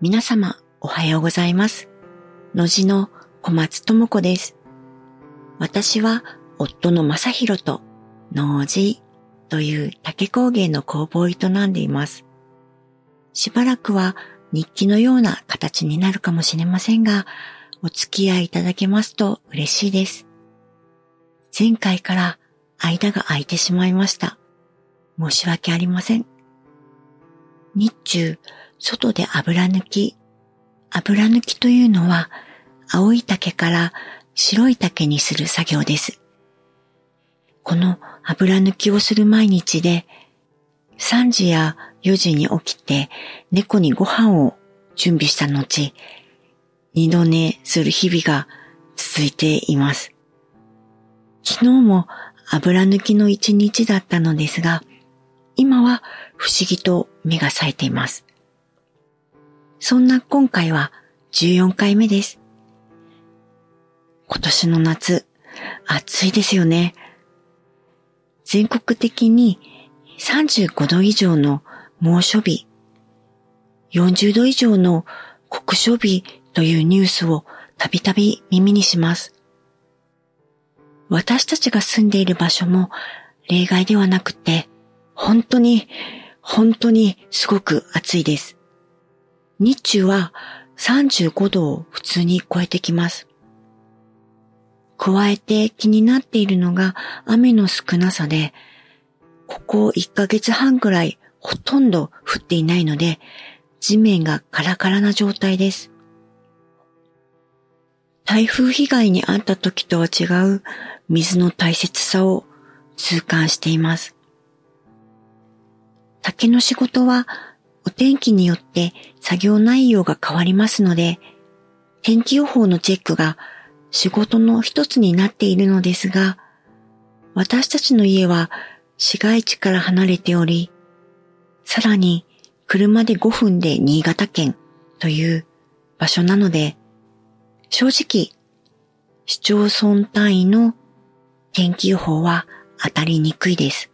皆様おはようございます。のじの小松智子です。私は夫の正宏と農事という竹工芸の工房を営んでいます。しばらくは日記のような形になるかもしれませんが、お付き合いいただけますと嬉しいです。前回から間が空いてしまいました。申し訳ありません。日中、外で油抜き。油抜きというのは、青い竹から白い竹にする作業です。この油抜きをする毎日で、3時や4時に起きて猫にご飯を準備した後、二度寝する日々が続いています。昨日も油抜きの一日だったのですが、今は不思議と目が冴えています。そんな今回は14回目です。今年の夏、暑いですよね。全国的に35度以上の猛暑日、40度以上の酷暑日というニュースをたびたび耳にします。私たちが住んでいる場所も例外ではなくて、本当に、本当にすごく暑いです。日中は35度を普通に超えてきます。加えて気になっているのが雨の少なさで、ここ1ヶ月半くらいほとんど降っていないので、地面がカラカラな状態です。台風被害に遭った時とは違う水の大切さを痛感しています。竹の仕事はお天気によって作業内容が変わりますので、天気予報のチェックが仕事の一つになっているのですが、私たちの家は市街地から離れており、さらに車で5分で新潟県という場所なので、正直、市町村単位の天気予報は当たりにくいです。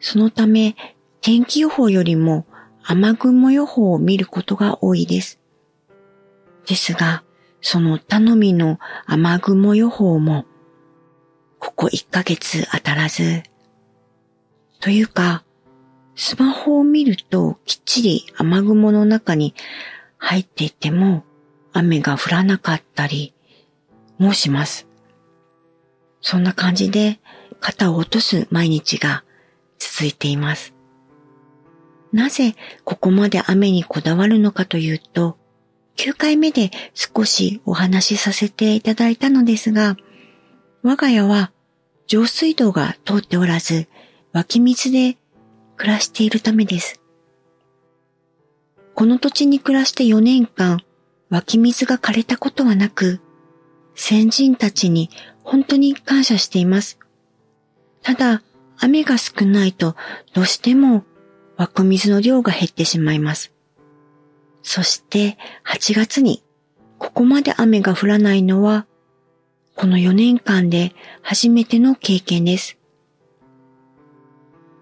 そのため、天気予報よりも雨雲予報を見ることが多いです。ですが、その頼みの雨雲予報も、ここ1ヶ月当たらず、というか、スマホを見るときっちり雨雲の中に入っていても雨が降らなかったりもします。そんな感じで肩を落とす毎日が続いています。なぜここまで雨にこだわるのかというと、9回目で少しお話しさせていただいたのですが、我が家は上水道が通っておらず、湧き水で暮らしているためです。この土地に暮らして4年間、湧き水が枯れたことはなく、先人たちに本当に感謝しています。ただ、雨が少ないとどうしても湧く水の量が減ってしまいます。そして8月にここまで雨が降らないのはこの4年間で初めての経験です。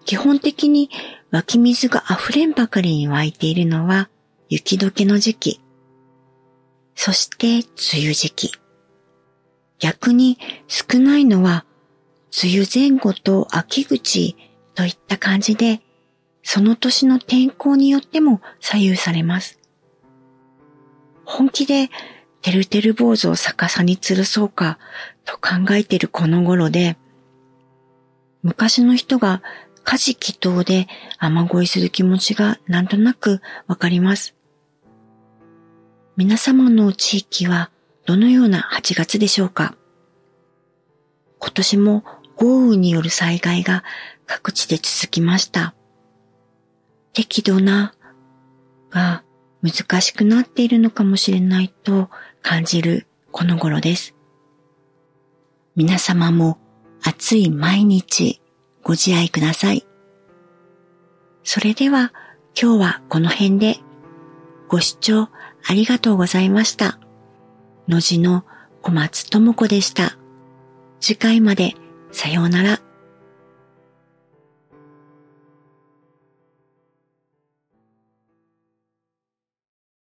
基本的に湧き水が溢れんばかりに湧いているのは雪解けの時期。そして梅雨時期。逆に少ないのは梅雨前後と秋口といった感じで、その年の天候によっても左右されます。本気でてるてる坊主を逆さに吊るそうかと考えているこの頃で、昔の人が家事祈祷で雨乞いする気持ちがなんとなくわかります。皆様の地域はどのような8月でしょうか？今年も豪雨による災害が各地で続きました。適度なが難しくなっているのかもしれないと感じるこの頃です。皆様も暑い毎日ご自愛ください。それでは今日はこの辺でご視聴ありがとうございました。のじの小松智子でした。次回までさようなら。